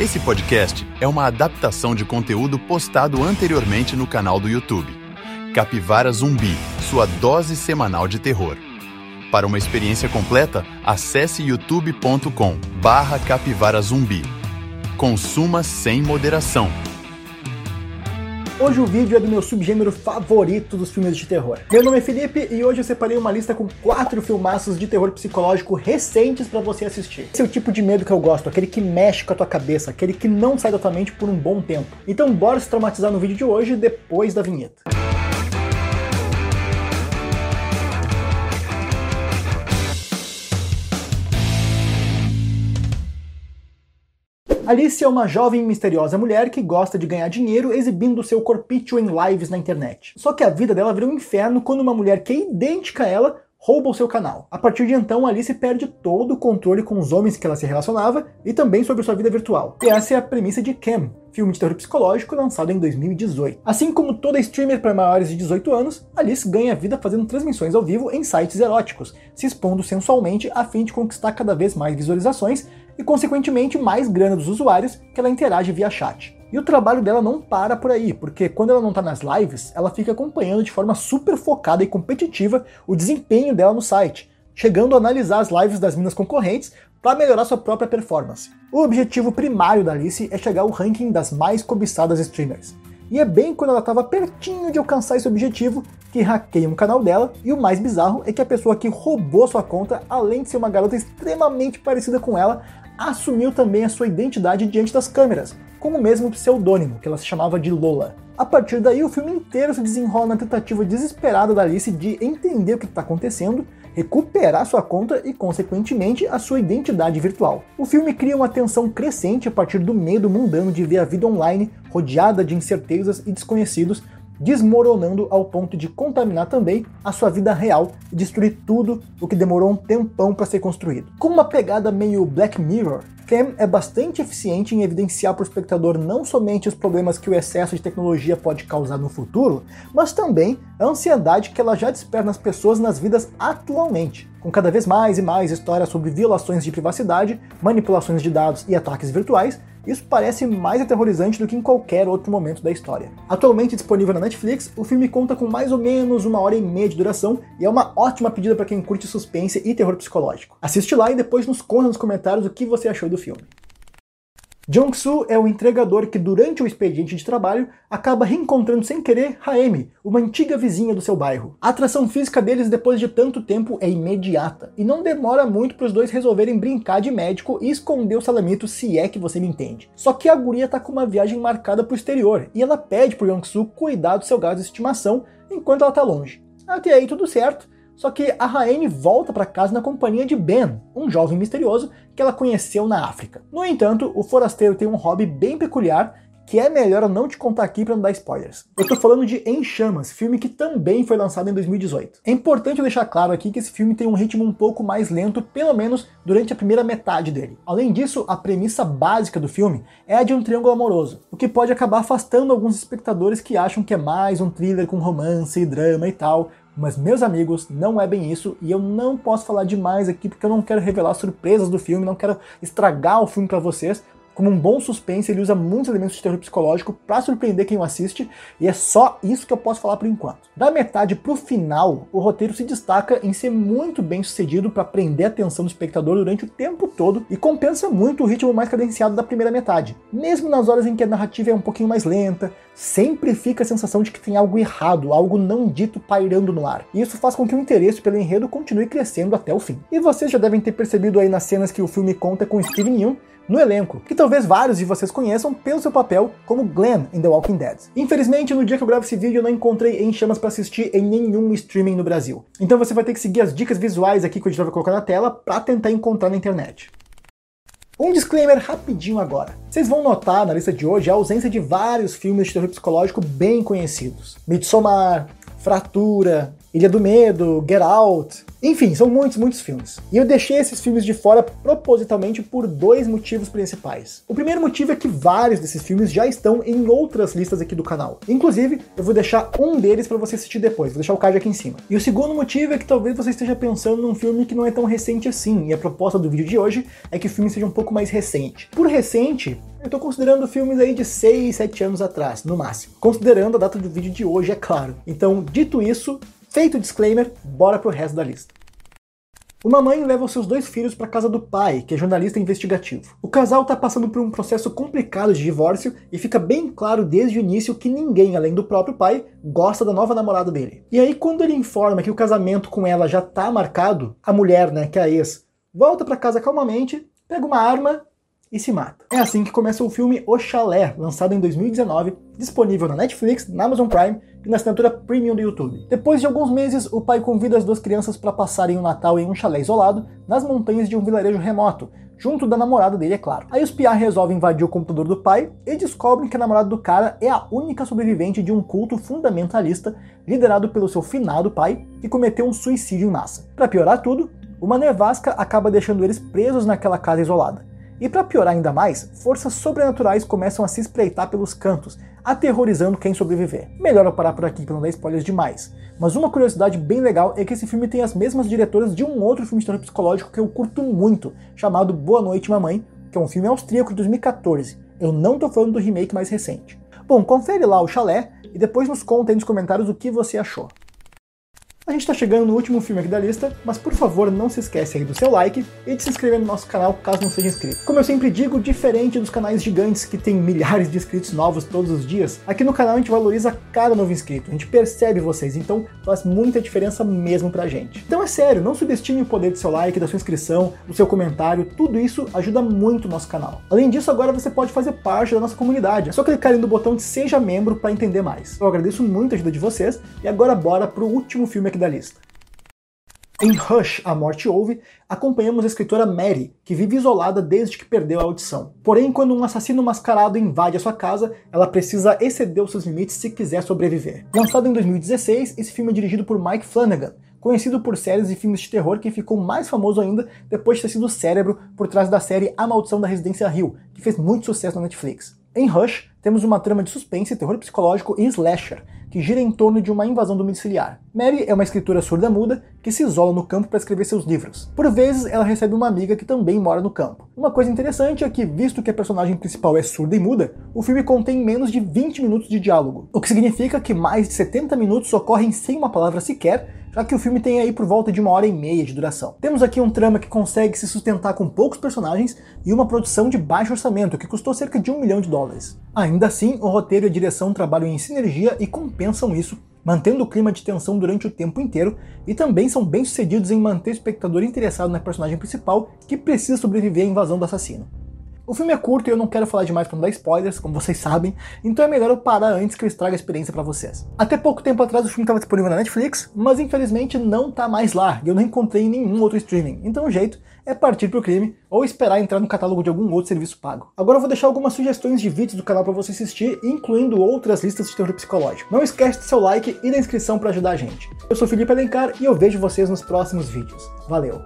Esse podcast é uma adaptação de conteúdo postado anteriormente no canal do YouTube. Capivara Zumbi, sua dose semanal de terror. Para uma experiência completa, acesse youtube.com barra capivara. Consuma sem moderação. Hoje o vídeo é do meu subgênero favorito dos filmes de terror. Meu nome é Felipe e hoje eu separei uma lista com quatro filmaços de terror psicológico recentes para você assistir. Esse é o tipo de medo que eu gosto, aquele que mexe com a tua cabeça, aquele que não sai da tua mente por um bom tempo. Então bora se traumatizar no vídeo de hoje depois da vinheta. Alice é uma jovem e misteriosa mulher que gosta de ganhar dinheiro exibindo seu corpício em lives na internet. Só que a vida dela vira um inferno quando uma mulher que é idêntica a ela rouba o seu canal. A partir de então, Alice perde todo o controle com os homens que ela se relacionava e também sobre sua vida virtual. E essa é a premissa de Cam, filme de terror psicológico lançado em 2018. Assim como toda streamer para maiores de 18 anos, Alice ganha vida fazendo transmissões ao vivo em sites eróticos, se expondo sensualmente a fim de conquistar cada vez mais visualizações e, consequentemente, mais grana dos usuários que ela interage via chat. E o trabalho dela não para por aí, porque quando ela não tá nas lives, ela fica acompanhando de forma super focada e competitiva o desempenho dela no site, chegando a analisar as lives das minas concorrentes para melhorar sua própria performance. O objetivo primário da Alice é chegar ao ranking das mais cobiçadas streamers. E é bem quando ela estava pertinho de alcançar esse objetivo que hackeiam o canal dela, e o mais bizarro é que a pessoa que roubou sua conta, além de ser uma garota extremamente parecida com ela, assumiu também a sua identidade diante das câmeras, com o mesmo pseudônimo, que ela se chamava de Lola. A partir daí, o filme inteiro se desenrola na tentativa desesperada da Alice de entender o que está acontecendo, recuperar sua conta e, consequentemente, a sua identidade virtual. O filme cria uma tensão crescente a partir do medo mundano de ver a vida online rodeada de incertezas e desconhecidos, desmoronando ao ponto de contaminar também a sua vida real e destruir tudo o que demorou um tempão para ser construído. Com uma pegada meio Black Mirror, Cam é bastante eficiente em evidenciar para o espectador não somente os problemas que o excesso de tecnologia pode causar no futuro, mas também a ansiedade que ela já desperta nas pessoas nas vidas atualmente, com cada vez mais e mais histórias sobre violações de privacidade, manipulações de dados e ataques virtuais, isso parece mais aterrorizante do que em qualquer outro momento da história. Atualmente disponível na Netflix, o filme conta com mais ou menos uma hora e meia de duração e é uma ótima pedida para quem curte suspense e terror psicológico. Assiste lá e depois nos conta nos comentários o que você achou do filme. Jong-soo é o entregador que, durante o expediente de trabalho, acaba reencontrando sem querer Haemi, uma antiga vizinha do seu bairro. A atração física deles depois de tanto tempo é imediata, e não demora muito para os dois resolverem brincar de médico e esconder o salamito se é que você me entende. Só que a guria tá com uma viagem marcada pro exterior, e ela pede pro Jong-soo cuidar do seu gado de estimação enquanto ela tá longe. Até aí tudo certo, só que a Raine volta para casa na companhia de Ben, um jovem misterioso que ela conheceu na África. No entanto, o forasteiro tem um hobby bem peculiar que é melhor eu não te contar aqui para não dar spoilers. Eu tô falando de Em Chamas, filme que também foi lançado em 2018. É importante deixar claro aqui que esse filme tem um ritmo um pouco mais lento, pelo menos durante a primeira metade dele. Além disso, a premissa básica do filme é a de um triângulo amoroso, o que pode acabar afastando alguns espectadores que acham que é mais um thriller com romance e drama e tal, mas, meus amigos, não é bem isso e eu não posso falar demais aqui porque eu não quero revelar surpresas do filme, não quero estragar o filme para vocês, como um bom suspense, ele usa muitos elementos de terror psicológico para surpreender quem o assiste, e é só isso que eu posso falar por enquanto. Da metade pro final, o roteiro se destaca em ser muito bem sucedido para prender a atenção do espectador durante o tempo todo e compensa muito o ritmo mais cadenciado da primeira metade. Mesmo nas horas em que a narrativa é um pouquinho mais lenta, sempre fica a sensação de que tem algo errado, algo não dito pairando no ar. E isso faz com que o interesse pelo enredo continue crescendo até o fim. E vocês já devem ter percebido aí nas cenas que o filme conta com Steven Yeun, no elenco, que talvez vários de vocês conheçam pelo seu papel como Glenn em The Walking Dead. Infelizmente, no dia que eu gravo esse vídeo, eu não encontrei Em Chamas para assistir em nenhum streaming no Brasil. Então você vai ter que seguir as dicas visuais aqui que o editor vai colocar na tela para tentar encontrar na internet. Um disclaimer rapidinho agora. Vocês vão notar na lista de hoje a ausência de vários filmes de terror psicológico bem conhecidos. Midsommar, Fratura, Ilha do Medo, Get Out, enfim, são muitos, muitos filmes. E eu deixei esses filmes de fora propositalmente por dois motivos principais. O primeiro motivo é que vários desses filmes já estão em outras listas aqui do canal. Inclusive, eu vou deixar um deles para você assistir depois, vou deixar o card aqui em cima. E o segundo motivo é que talvez você esteja pensando num filme que não é tão recente assim, e a proposta do vídeo de hoje é que o filme seja um pouco mais recente. Por recente, Eu tô considerando filmes aí de 6, 7 anos atrás, no máximo. Considerando a data do vídeo de hoje, é claro. Então, dito isso, feito o disclaimer, bora pro resto da lista. Uma mãe leva seus dois filhos para casa do pai, que é jornalista investigativo. O casal está passando por um processo complicado de divórcio e fica bem claro desde o início que ninguém, além do próprio pai, gosta da nova namorada dele. E aí, quando ele informa que o casamento com ela já tá marcado, a mulher, né, que é a ex, volta para casa calmamente, pega uma arma e se mata. É assim que começa o filme O Chalé, lançado em 2019, disponível na Netflix, na Amazon Prime e na assinatura Premium do YouTube. Depois de alguns meses, o pai convida as duas crianças para passarem o Natal em um chalé isolado nas montanhas de um vilarejo remoto, junto da namorada dele, é claro. Aí os Piar resolvem invadir o computador do pai e descobrem que a namorada do cara é a única sobrevivente de um culto fundamentalista liderado pelo seu finado pai, que cometeu um suicídio em massa. Para piorar tudo, uma nevasca acaba deixando eles presos naquela casa isolada. E para piorar ainda mais, forças sobrenaturais começam a se espreitar pelos cantos, aterrorizando quem sobreviver. Melhor eu parar por aqui para não dar spoilers demais. Mas uma curiosidade bem legal é que esse filme tem as mesmas diretoras de um outro filme de terror psicológico que eu curto muito, chamado Boa Noite Mamãe, que é um filme austríaco de 2014. Eu não tô falando do remake mais recente. Bom, confere lá o chalé e depois nos conta aí nos comentários o que você achou. A gente está chegando no último filme aqui da lista, mas por favor não se esquece aí do seu like e de se inscrever no nosso canal caso não seja inscrito. Como eu sempre digo, diferente dos canais gigantes que tem milhares de inscritos novos todos os dias, aqui no canal a gente valoriza cada novo inscrito, a gente percebe vocês, então faz muita diferença mesmo pra gente. Então é sério, não subestime o poder do seu like, da sua inscrição, do seu comentário, tudo isso ajuda muito o nosso canal. Além disso, agora você pode fazer parte da nossa comunidade, é só clicar no botão de seja membro para entender mais. Eu agradeço muito a ajuda de vocês e agora bora pro último filme aqui da lista. Em Rush, A Morte Ouve, acompanhamos a escritora Mary, que vive isolada desde que perdeu a audição. Porém, quando um assassino mascarado invade a sua casa, ela precisa exceder os seus limites se quiser sobreviver. Lançado em 2016, esse filme é dirigido por Mike Flanagan, conhecido por séries e filmes de terror que ficou mais famoso ainda depois de ter sido o cérebro por trás da série A Maldição da Residência Hill, que fez muito sucesso na Netflix. Em Rush, temos uma trama de suspense, terror psicológico e slasher, que gira em torno de uma invasão domiciliar. Mary é uma escritora surda-muda que se isola no campo para escrever seus livros. Por vezes, ela recebe uma amiga que também mora no campo. Uma coisa interessante é que, visto que a personagem principal é surda e muda, o filme contém menos de 20 minutos de diálogo, o que significa que mais de 70 minutos ocorrem sem uma palavra sequer já que o filme tem aí por volta de uma hora e meia de duração. Temos aqui um trama que consegue se sustentar com poucos personagens e uma produção de baixo orçamento, que custou cerca de um milhão de dólares. Ainda assim, o roteiro e a direção trabalham em sinergia e compensam isso, mantendo o clima de tensão durante o tempo inteiro, e também são bem sucedidos em manter o espectador interessado na personagem principal, que precisa sobreviver à invasão do assassino. O filme é curto e eu não quero falar demais para não dar spoilers, como vocês sabem, então é melhor eu parar antes que eu estrague a experiência para vocês. Até pouco tempo atrás o filme estava disponível na Netflix, mas infelizmente não tá mais lá, e eu não encontrei em nenhum outro streaming. Então o jeito é partir pro crime ou esperar entrar no catálogo de algum outro serviço pago. Agora eu vou deixar algumas sugestões de vídeos do canal para você assistir, incluindo outras listas de terror psicológico. Não esquece do seu like e da inscrição para ajudar a gente. Eu sou Felipe Alencar e eu vejo vocês nos próximos vídeos. Valeu!